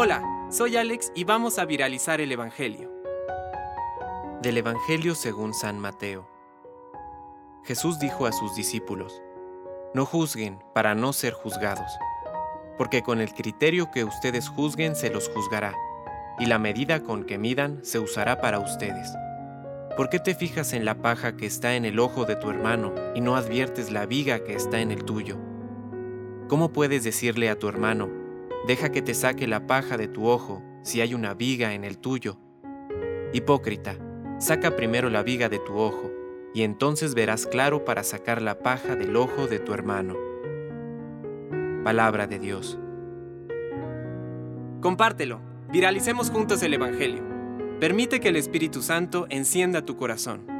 Hola, soy Alex y vamos a viralizar el Evangelio. Del Evangelio según San Mateo. Jesús dijo a sus discípulos, No juzguen para no ser juzgados, porque con el criterio que ustedes juzguen se los juzgará, y la medida con que midan se usará para ustedes. ¿Por qué te fijas en la paja que está en el ojo de tu hermano y no adviertes la viga que está en el tuyo? ¿Cómo puedes decirle a tu hermano, deja que te saque la paja de tu ojo si hay una viga en el tuyo? Hipócrita, saca primero la viga de tu ojo, y entonces verás claro para sacar la paja del ojo de tu hermano. Palabra de Dios. Compártelo, viralicemos juntos el Evangelio. Permite que el Espíritu Santo encienda tu corazón.